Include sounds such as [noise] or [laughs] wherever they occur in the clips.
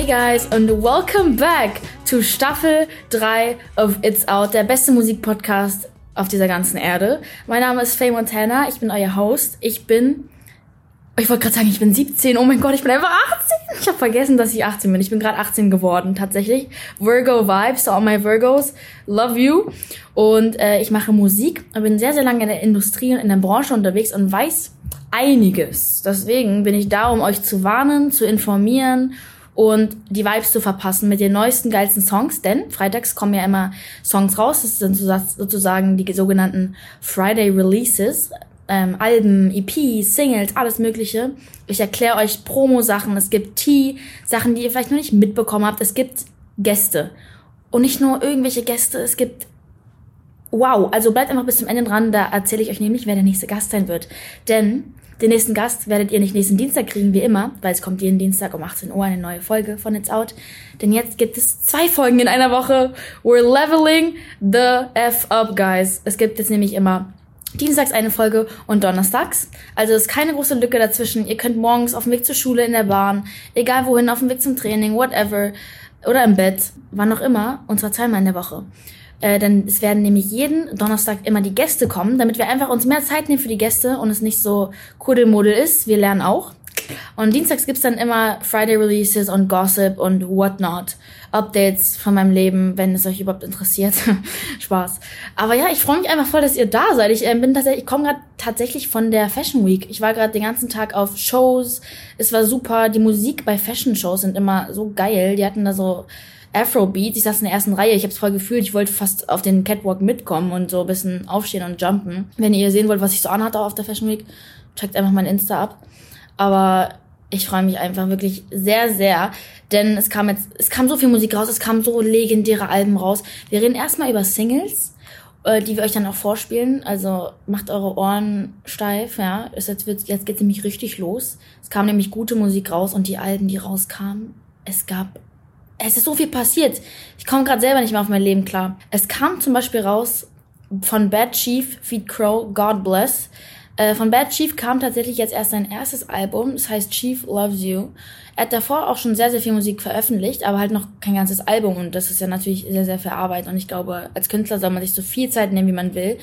Hey guys und welcome back to Staffel 3 of It's Out, der beste Musikpodcast auf dieser ganzen Erde. Mein Name ist Faye Montana, ich bin euer Host. Ich bin, ich wollte gerade sagen, ich bin 17. Oh mein Gott, ich bin einfach 18. Ich habe vergessen, dass ich 18 bin. Ich bin gerade 18 geworden, tatsächlich. Virgo Vibes, all my Virgos, love you. Und äh, ich mache Musik und bin sehr, sehr lange in der Industrie und in der Branche unterwegs und weiß einiges. Deswegen bin ich da, um euch zu warnen, zu informieren und die Vibes zu verpassen mit den neuesten, geilsten Songs, denn freitags kommen ja immer Songs raus, das sind sozusagen die sogenannten Friday Releases, ähm, Alben, EPs, Singles, alles mögliche. Ich erkläre euch Promo-Sachen, es gibt Tea, Sachen, die ihr vielleicht noch nicht mitbekommen habt, es gibt Gäste. Und nicht nur irgendwelche Gäste, es gibt Wow, also bleibt einfach bis zum Ende dran, da erzähle ich euch nämlich, wer der nächste Gast sein wird. Denn den nächsten Gast werdet ihr nicht nächsten Dienstag kriegen, wie immer, weil es kommt jeden Dienstag um 18 Uhr eine neue Folge von It's Out. Denn jetzt gibt es zwei Folgen in einer Woche. We're leveling the F up, guys. Es gibt jetzt nämlich immer Dienstags eine Folge und donnerstags. Also ist keine große Lücke dazwischen. Ihr könnt morgens auf dem Weg zur Schule, in der Bahn, egal wohin, auf dem Weg zum Training, whatever, oder im Bett, wann auch immer, und zwar zweimal in der Woche. Äh, denn es werden nämlich jeden Donnerstag immer die Gäste kommen, damit wir einfach uns mehr Zeit nehmen für die Gäste und es nicht so Kuddelmuddel ist. Wir lernen auch. Und dienstags gibt's dann immer Friday Releases und Gossip und whatnot. Updates von meinem Leben, wenn es euch überhaupt interessiert. [laughs] Spaß. Aber ja, ich freue mich einfach voll, dass ihr da seid. Ich äh, bin tatsächlich, ich komme gerade tatsächlich von der Fashion Week. Ich war gerade den ganzen Tag auf Shows. Es war super. Die Musik bei Fashion Shows sind immer so geil. Die hatten da so Afrobeats. Ich saß in der ersten Reihe, ich habe es voll gefühlt, ich wollte fast auf den Catwalk mitkommen und so ein bisschen aufstehen und jumpen. Wenn ihr sehen wollt, was ich so anhatte auf der Fashion Week, checkt einfach mein Insta ab. Aber ich freue mich einfach wirklich sehr, sehr, denn es kam jetzt, es kam so viel Musik raus, es kamen so legendäre Alben raus. Wir reden erstmal über Singles, äh, die wir euch dann auch vorspielen. Also macht eure Ohren steif, ja. Jetzt, wird, jetzt geht's nämlich richtig los. Es kam nämlich gute Musik raus und die Alben, die rauskamen, es gab es ist so viel passiert. Ich komme gerade selber nicht mehr auf mein Leben klar. Es kam zum Beispiel raus von Bad Chief, Feed Crow, God Bless. Äh, von Bad Chief kam tatsächlich jetzt erst sein erstes Album, das heißt Chief Loves You. Er hat davor auch schon sehr, sehr viel Musik veröffentlicht, aber halt noch kein ganzes Album und das ist ja natürlich sehr, sehr viel Arbeit und ich glaube, als Künstler soll man sich so viel Zeit nehmen, wie man will.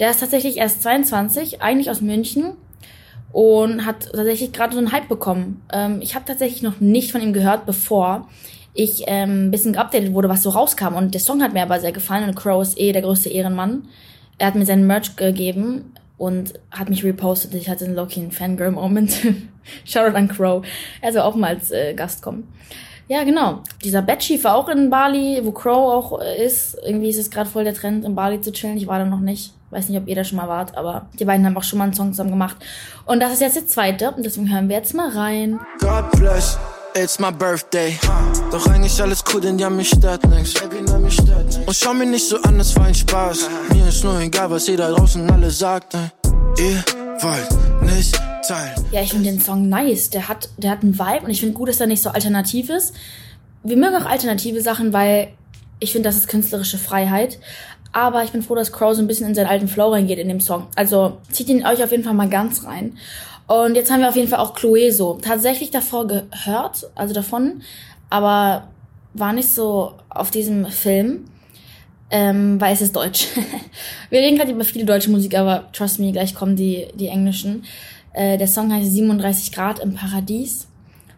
Der ist tatsächlich erst 22, eigentlich aus München und hat tatsächlich gerade so einen Hype bekommen. Ähm, ich habe tatsächlich noch nicht von ihm gehört, bevor ich ähm, bisschen geupdatet wurde, was so rauskam. Und der Song hat mir aber sehr gefallen und Crow ist eh der größte Ehrenmann. Er hat mir seinen Merch gegeben und hat mich repostet. Ich hatte einen Loki Fangirl-Moment. [laughs] Shoutout an Crow. Er soll auch mal als äh, Gast kommen. Ja, genau. Dieser Bedschief war auch in Bali, wo Crow auch äh, ist. Irgendwie ist es gerade voll der Trend, in Bali zu chillen. Ich war da noch nicht. Weiß nicht, ob ihr da schon mal wart, aber die beiden haben auch schon mal einen Song zusammen gemacht. Und das ist jetzt der zweite und deswegen hören wir jetzt mal rein. God bless. It's my birthday. Doch eigentlich alles cool, denn ja, mich stört nix. Und schau mir nicht so an, es war ein Spaß. Mir ist nur egal, was ihr da draußen alle sagt. Ihr wollt nicht teilen. Ja, ich finde den Song nice. Der hat, der hat einen Vibe und ich finde gut, dass er nicht so alternativ ist. Wir mögen auch alternative Sachen, weil ich finde, das ist künstlerische Freiheit. Aber ich bin froh, dass Crow so ein bisschen in seinen alten Flow reingeht in dem Song. Also zieht ihn euch auf jeden Fall mal ganz rein. Und jetzt haben wir auf jeden Fall auch Clueso tatsächlich davor gehört, also davon, aber war nicht so auf diesem Film, ähm, weil es ist Deutsch. [laughs] wir reden gerade über viele deutsche Musik, aber trust me, gleich kommen die, die englischen. Äh, der Song heißt 37 Grad im Paradies.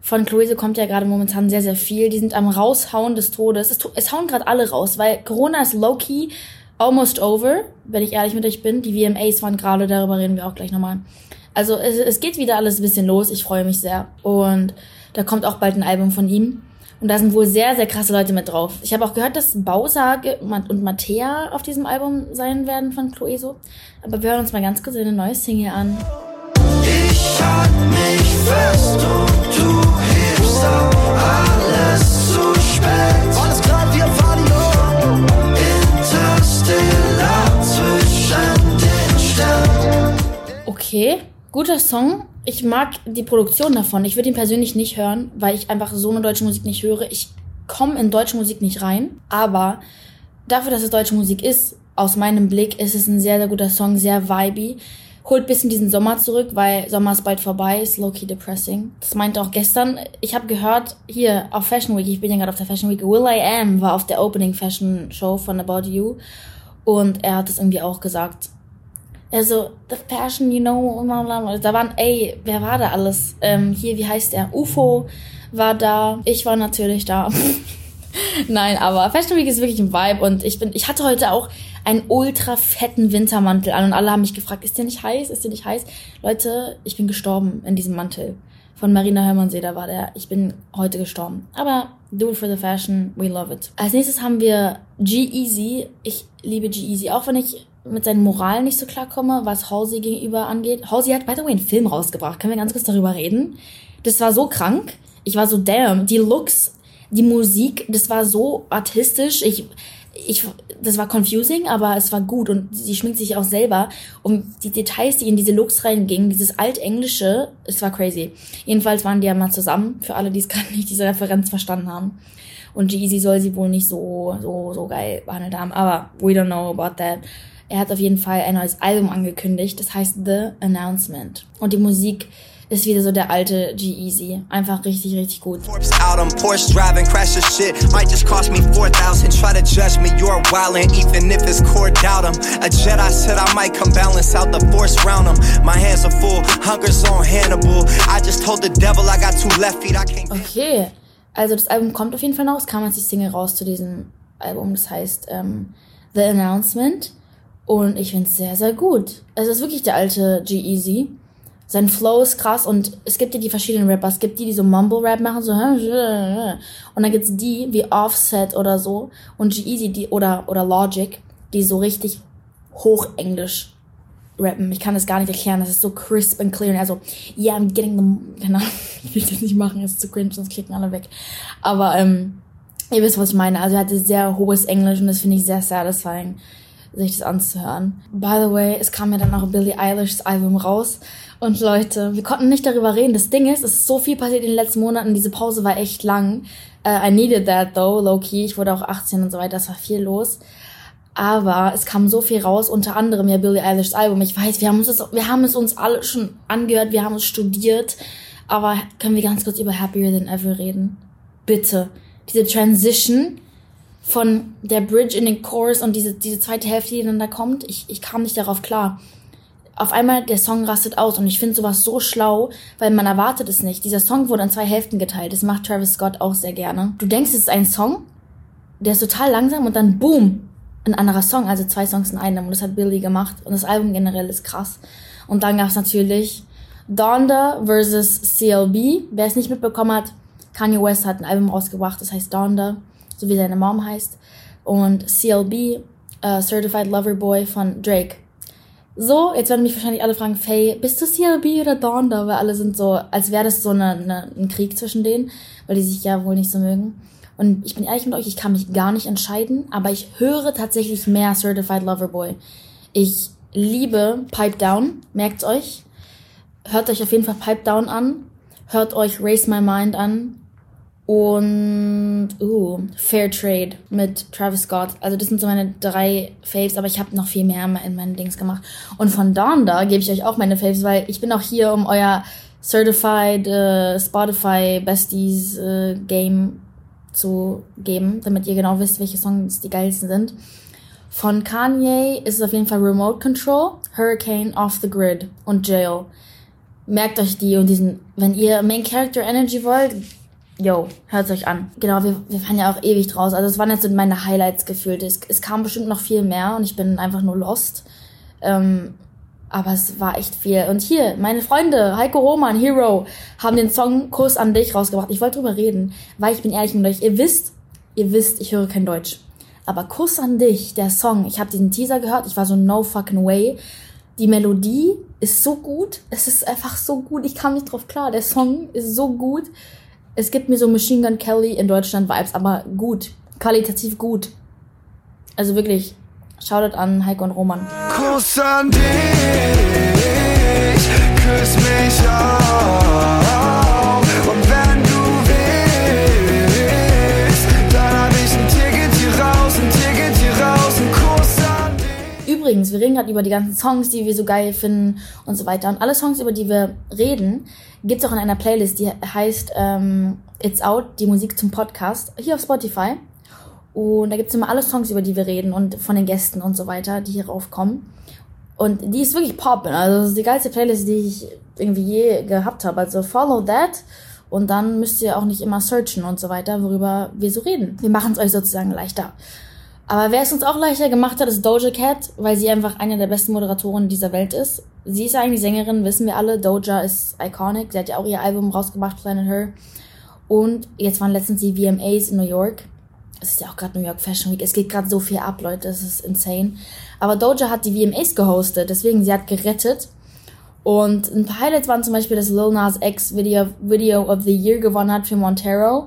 Von Clueso kommt ja gerade momentan sehr, sehr viel. Die sind am Raushauen des Todes. Es, es hauen gerade alle raus, weil Corona ist low-key almost over, wenn ich ehrlich mit euch bin. Die VMAs waren gerade, darüber reden wir auch gleich nochmal. Also es, es geht wieder alles ein bisschen los. Ich freue mich sehr. Und da kommt auch bald ein Album von ihm. Und da sind wohl sehr, sehr krasse Leute mit drauf. Ich habe auch gehört, dass Bowser und Mattea auf diesem Album sein werden von Clueso. Aber wir hören uns mal ganz kurz eine neue Single an. Ich halt mich fest und du Guter Song. Ich mag die Produktion davon. Ich würde ihn persönlich nicht hören, weil ich einfach so eine deutsche Musik nicht höre. Ich komme in deutsche Musik nicht rein. Aber dafür, dass es deutsche Musik ist, aus meinem Blick ist es ein sehr, sehr guter Song, sehr vibey. holt bisschen diesen Sommer zurück, weil Sommer ist bald vorbei, ist low-key depressing. Das meinte auch gestern. Ich habe gehört, hier auf Fashion Week, ich bin ja gerade auf der Fashion Week, Will I Am war auf der Opening Fashion Show von About You und er hat es irgendwie auch gesagt. Also, the fashion, you know, da waren, ey, wer war da alles? Ähm, hier, wie heißt er? UFO war da, ich war natürlich da. [laughs] Nein, aber Fashion Week ist wirklich ein Vibe und ich bin, ich hatte heute auch einen ultra fetten Wintermantel an und alle haben mich gefragt, ist der nicht heiß? Ist der nicht heiß? Leute, ich bin gestorben in diesem Mantel. Von Marina Hörmannsee, da war der. Ich bin heute gestorben. Aber do it for the fashion, we love it. Als nächstes haben wir G-Easy. Ich liebe G-Easy, auch wenn ich mit seinen Moralen nicht so klarkomme, was Halsey gegenüber angeht. Halsey hat, by the way, einen Film rausgebracht. Können wir ganz kurz darüber reden? Das war so krank. Ich war so, damn, die Looks, die Musik, das war so artistisch. Ich, ich, das war confusing, aber es war gut und sie schminkt sich auch selber. Und die Details, die in diese Looks reingingen, dieses altenglische, es war crazy. Jedenfalls waren die ja mal zusammen, für alle, die es [laughs] gerade nicht diese Referenz verstanden haben. Und Jeezy soll sie wohl nicht so, so, so geil behandelt haben, aber we don't know about that. Er hat auf jeden Fall ein neues Album angekündigt, das heißt The Announcement. Und die Musik ist wieder so der alte G-Easy. Einfach richtig, richtig gut. Album, Porsche driving, crash shit. Might just cost me 4000. Try to judge me, you're wildin', even if it's core doubt him. A Jedi said I might come balance out the force round him. My hands are full, hunger's on Hannibal. I just told the devil I got two left feet, I can't. Okay, also das Album kommt auf jeden Fall noch. Es kam jetzt die Single raus zu diesem Album. Das heißt ähm, The Announcement. Und ich finde es sehr, sehr gut. Es ist wirklich der alte G-Easy sein Flow ist krass und es gibt ja die verschiedenen Rapper. Es gibt die, die so Mumble-Rap machen, so und dann gibt's die wie Offset oder so und G-Eazy, die oder oder Logic, die so richtig Hochenglisch rappen. Ich kann das gar nicht erklären. Das ist so crisp and clear. Also, yeah, I'm getting the, keine Ahnung, [laughs] ich will das nicht machen, ist zu cringe, sonst klicken alle weg. Aber ähm, ihr wisst, was ich meine. Also er hatte sehr hohes Englisch und das finde ich sehr satisfying, sich das anzuhören. By the way, es kam ja dann auch Billie Eilish's Album raus und Leute, wir konnten nicht darüber reden. Das Ding ist, es ist so viel passiert in den letzten Monaten. Diese Pause war echt lang. Uh, I needed that though, low key. Ich wurde auch 18 und so weiter. Es war viel los. Aber es kam so viel raus, unter anderem ja Billie Eilish's Album. Ich weiß, wir haben uns das, wir haben es uns alle schon angehört, wir haben es studiert. Aber können wir ganz kurz über Happier Than Ever reden? Bitte. Diese Transition von der Bridge in den Chorus und diese, diese zweite Hälfte, die dann da kommt, ich, ich kam nicht darauf klar auf einmal der Song rastet aus und ich finde sowas so schlau, weil man erwartet es nicht. Dieser Song wurde in zwei Hälften geteilt. Das macht Travis Scott auch sehr gerne. Du denkst, es ist ein Song, der ist total langsam und dann boom, ein anderer Song, also zwei Songs in einem und das hat Billy gemacht und das Album generell ist krass. Und dann gab es natürlich Donda versus CLB. Wer es nicht mitbekommen hat, Kanye West hat ein Album rausgebracht, das heißt Donda, so wie seine Mom heißt. Und CLB, uh, Certified Lover Boy von Drake. So, jetzt werden mich wahrscheinlich alle fragen, Faye, bist du CLB oder Donda? Weil alle sind so, als wäre das so eine, eine, ein Krieg zwischen denen, weil die sich ja wohl nicht so mögen. Und ich bin ehrlich mit euch, ich kann mich gar nicht entscheiden, aber ich höre tatsächlich mehr Certified Lover Boy. Ich liebe Pipe Down, merkt's euch. Hört euch auf jeden Fall Pipe Down an. Hört euch Raise My Mind an. Und uh, Fair Trade mit Travis Scott. Also das sind so meine drei Faves, aber ich habe noch viel mehr in meinen Dings gemacht. Und von Donda gebe ich euch auch meine Faves, weil ich bin auch hier, um euer Certified uh, Spotify Besties uh, Game zu geben, damit ihr genau wisst, welche Songs die geilsten sind. Von Kanye ist es auf jeden Fall Remote Control, Hurricane, Off the Grid und Jail. Merkt euch die und diesen, wenn ihr Main Character Energy wollt, Yo, hört euch an. Genau, wir, wir fahren ja auch ewig draus. Also es waren jetzt so meine Highlights gefühlt. Es, es kam bestimmt noch viel mehr und ich bin einfach nur lost. Ähm, aber es war echt viel. Und hier, meine Freunde, Heiko Roman, Hero, haben den Song Kuss an dich rausgebracht. Ich wollte drüber reden, weil ich bin ehrlich mit euch. Ihr wisst, ihr wisst, ich höre kein Deutsch. Aber Kuss an dich, der Song, ich habe diesen Teaser gehört, ich war so no fucking way. Die Melodie ist so gut, es ist einfach so gut, ich kam nicht drauf klar. Der Song ist so gut es gibt mir so Machine Gun Kelly in Deutschland Vibes, aber gut, qualitativ gut. Also wirklich, Shoutout an Heiko und Roman. Kuss an dich, küss mich auch. Übrigens, wir reden gerade über die ganzen Songs, die wir so geil finden und so weiter. Und alle Songs, über die wir reden, gibt's auch in einer Playlist, die heißt ähm, It's Out, die Musik zum Podcast, hier auf Spotify. Und da gibt's immer alle Songs, über die wir reden und von den Gästen und so weiter, die hier raufkommen. Und die ist wirklich poppen. Also das ist die geilste Playlist, die ich irgendwie je gehabt habe. Also follow that. Und dann müsst ihr auch nicht immer searchen und so weiter, worüber wir so reden. Wir machen es euch sozusagen leichter. Aber wer es uns auch leichter gemacht hat, ist Doja Cat, weil sie einfach eine der besten Moderatoren dieser Welt ist. Sie ist eigentlich Sängerin, wissen wir alle. Doja ist iconic. Sie hat ja auch ihr Album rausgebracht, Planet Her. Und jetzt waren letztens die VMAs in New York. Es ist ja auch gerade New York Fashion Week. Es geht gerade so viel ab, Leute. Es ist insane. Aber Doja hat die VMAs gehostet. Deswegen, sie hat gerettet. Und ein paar Highlights waren zum Beispiel, dass Lil Nas X Video, Video of the Year gewonnen hat für Montero.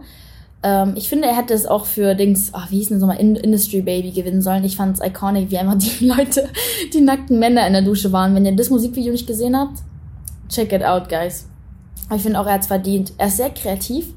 Ähm, ich finde, er hätte es auch für Dings, ach, wie hieß denn das nochmal, Industry Baby gewinnen sollen. Ich fand es iconic, wie einfach die [laughs] Leute, die nackten Männer in der Dusche waren. Wenn ihr das Musikvideo nicht gesehen habt, check it out, guys. Aber ich finde auch, er hat es verdient. Er ist sehr kreativ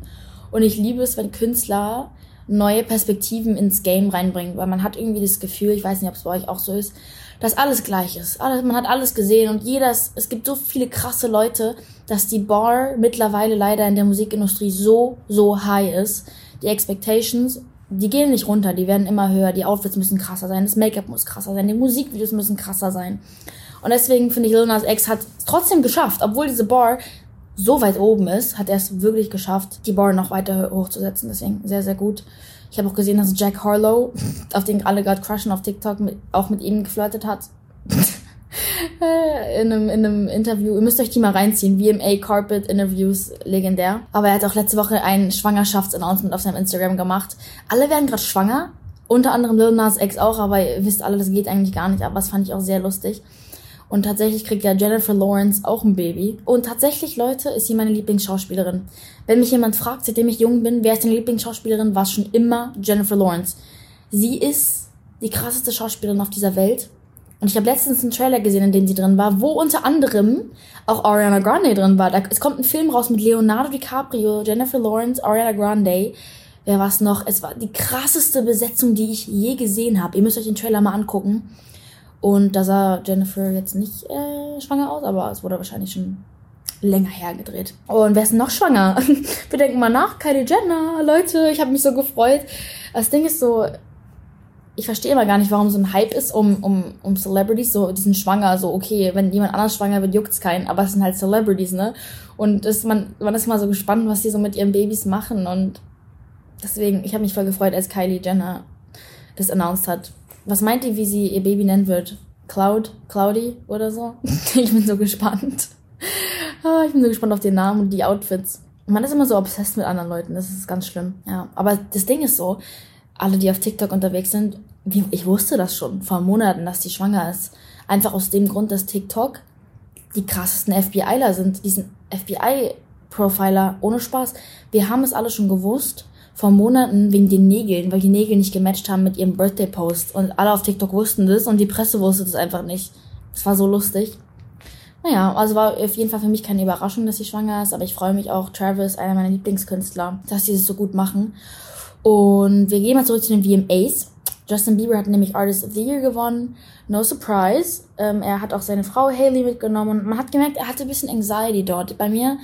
und ich liebe es, wenn Künstler neue Perspektiven ins Game reinbringen, weil man hat irgendwie das Gefühl, ich weiß nicht, ob es bei euch auch so ist, dass alles gleich ist. Alles, man hat alles gesehen und jeder, es gibt so viele krasse Leute, dass die Bar mittlerweile leider in der Musikindustrie so, so high ist. Die Expectations, die gehen nicht runter, die werden immer höher, die Outfits müssen krasser sein, das Make-up muss krasser sein, die Musikvideos müssen krasser sein. Und deswegen finde ich, Lil Nas X hat es trotzdem geschafft, obwohl diese Bar so weit oben ist, hat er es wirklich geschafft, die Bar noch weiter hochzusetzen. Deswegen sehr, sehr gut. Ich habe auch gesehen, dass Jack Harlow, [laughs] auf den alle gerade crushen auf TikTok, mit, auch mit ihm geflirtet hat. [laughs] in, einem, in einem Interview. Ihr müsst euch die mal reinziehen. VMA Carpet Interviews, legendär. Aber er hat auch letzte Woche ein Schwangerschaftsannouncement auf seinem Instagram gemacht. Alle werden gerade schwanger. Unter anderem Lil Nas Ex auch, aber ihr wisst alle, das geht eigentlich gar nicht. Aber das fand ich auch sehr lustig. Und tatsächlich kriegt ja Jennifer Lawrence auch ein Baby. Und tatsächlich, Leute, ist sie meine Lieblingsschauspielerin. Wenn mich jemand fragt, seitdem ich jung bin, wer ist deine Lieblingsschauspielerin, war es schon immer Jennifer Lawrence. Sie ist die krasseste Schauspielerin auf dieser Welt. Und ich habe letztens einen Trailer gesehen, in dem sie drin war, wo unter anderem auch Ariana Grande drin war. Da, es kommt ein Film raus mit Leonardo DiCaprio, Jennifer Lawrence, Ariana Grande. Wer war es noch? Es war die krasseste Besetzung, die ich je gesehen habe. Ihr müsst euch den Trailer mal angucken. Und da sah Jennifer jetzt nicht äh, schwanger aus, aber es wurde wahrscheinlich schon länger hergedreht. Und wer ist noch schwanger? [laughs] Wir denken mal nach, Kylie Jenner. Leute, ich habe mich so gefreut. Das Ding ist so, ich verstehe immer gar nicht, warum so ein Hype ist um, um, um Celebrities. So, die sind schwanger, so, okay, wenn jemand anders schwanger wird, juckt's keinen, aber es sind halt Celebrities, ne? Und das, man, man ist mal so gespannt, was die so mit ihren Babys machen. Und deswegen, ich habe mich voll gefreut, als Kylie Jenner das announced hat. Was meint ihr, wie sie ihr Baby nennen wird? Cloud? Cloudy oder so? [laughs] ich bin so gespannt. Ah, ich bin so gespannt auf den Namen und die Outfits. Man ist immer so obsessed mit anderen Leuten, das ist ganz schlimm. Ja, aber das Ding ist so, alle, die auf TikTok unterwegs sind, ich wusste das schon vor Monaten, dass die schwanger ist. Einfach aus dem Grund, dass TikTok die krassesten FBIler sind, diesen FBI-Profiler, ohne Spaß. Wir haben es alle schon gewusst vor Monaten wegen den Nägeln, weil die Nägel nicht gematcht haben mit ihrem Birthday-Post. Und alle auf TikTok wussten das und die Presse wusste das einfach nicht. Das war so lustig. Naja, also war auf jeden Fall für mich keine Überraschung, dass sie schwanger ist, aber ich freue mich auch, Travis, einer meiner Lieblingskünstler, dass sie das so gut machen. Und wir gehen mal zurück zu den VMAs. Justin Bieber hat nämlich Artist of the Year gewonnen. No surprise. Ähm, er hat auch seine Frau Haley mitgenommen. Man hat gemerkt, er hatte ein bisschen Anxiety dort. Bei mir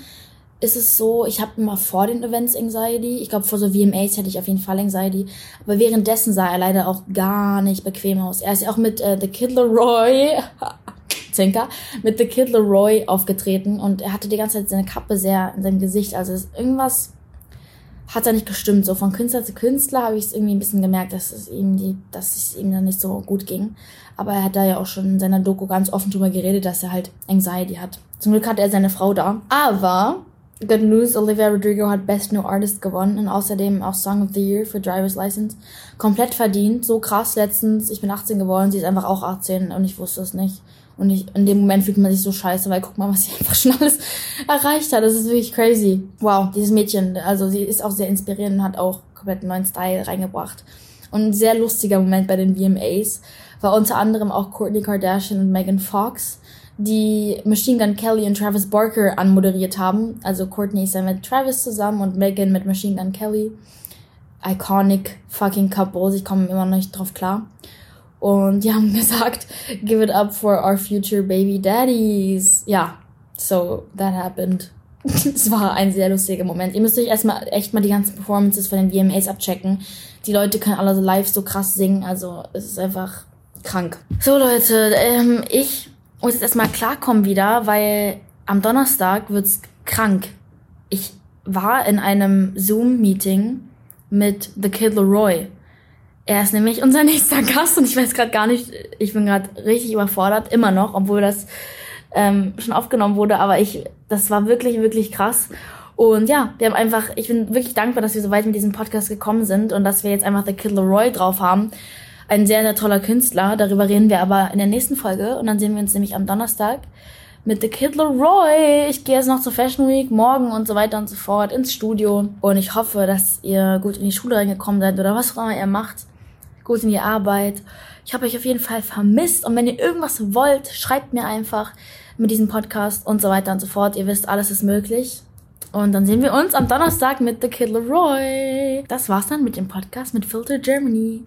ist es so, ich habe immer vor den Events Anxiety. Ich glaube, vor so VMAs hätte ich auf jeden Fall Anxiety. Aber währenddessen sah er leider auch gar nicht bequem aus. Er ist ja auch mit äh, The Kid Leroy, [laughs] Zinker, mit The Kid Leroy aufgetreten und er hatte die ganze Zeit seine Kappe sehr in seinem Gesicht. Also irgendwas hat da nicht gestimmt. So von Künstler zu Künstler habe ich es irgendwie ein bisschen gemerkt, dass es ihm die, dass es ihm dann nicht so gut ging. Aber er hat da ja auch schon in seiner Doku ganz offen drüber geredet, dass er halt Anxiety hat. Zum Glück hatte er seine Frau da. Aber Good News, Olivia Rodrigo hat Best New Artist gewonnen und außerdem auch Song of the Year für Driver's License. Komplett verdient, so krass letztens. Ich bin 18 geworden, sie ist einfach auch 18 und ich wusste es nicht. Und ich, in dem Moment fühlt man sich so scheiße, weil guck mal, was sie [laughs] einfach schon alles erreicht hat. Das ist wirklich crazy. Wow, dieses Mädchen, also sie ist auch sehr inspirierend und hat auch komplett einen neuen Style reingebracht. Und ein sehr lustiger Moment bei den VMAs war unter anderem auch Courtney Kardashian und Megan Fox die Machine Gun Kelly und Travis Barker anmoderiert haben. Also Courtney ist ja mit Travis zusammen und Megan mit Machine Gun Kelly. Iconic fucking Couple. Ich komme immer noch nicht drauf klar. Und die haben [laughs] gesagt, give it up for our future baby daddies. Ja, so that happened. [laughs] Es war ein sehr lustiger Moment. Ihr müsst euch erstmal echt mal die ganzen Performances von den VMAs abchecken. Die Leute können alle so live so krass singen, also es ist einfach krank. So Leute, ähm, ich muss jetzt erstmal klarkommen wieder, weil am Donnerstag wird's krank. Ich war in einem Zoom-Meeting mit The Kid Leroy. Er ist nämlich unser [laughs] nächster Gast und ich weiß gerade gar nicht, ich bin gerade richtig überfordert, immer noch, obwohl das ähm, schon aufgenommen wurde, aber ich, das war wirklich, wirklich krass. Und ja, wir haben einfach, ich bin wirklich dankbar, dass wir so weit mit diesem Podcast gekommen sind und dass wir jetzt einfach The Kid Leroy drauf haben. Ein sehr, sehr toller Künstler. Darüber reden wir aber in der nächsten Folge und dann sehen wir uns nämlich am Donnerstag mit The Kid Leroy. Ich gehe jetzt noch zur Fashion Week morgen und so weiter und so fort ins Studio. Und ich hoffe, dass ihr gut in die Schule reingekommen seid oder was auch immer ihr macht. Gut in die Arbeit. Ich habe euch auf jeden Fall vermisst. Und wenn ihr irgendwas wollt, schreibt mir einfach mit diesem Podcast und so weiter und so fort. Ihr wisst, alles ist möglich. Und dann sehen wir uns am Donnerstag mit The Kid Leroy. Das war's dann mit dem Podcast mit Filter Germany.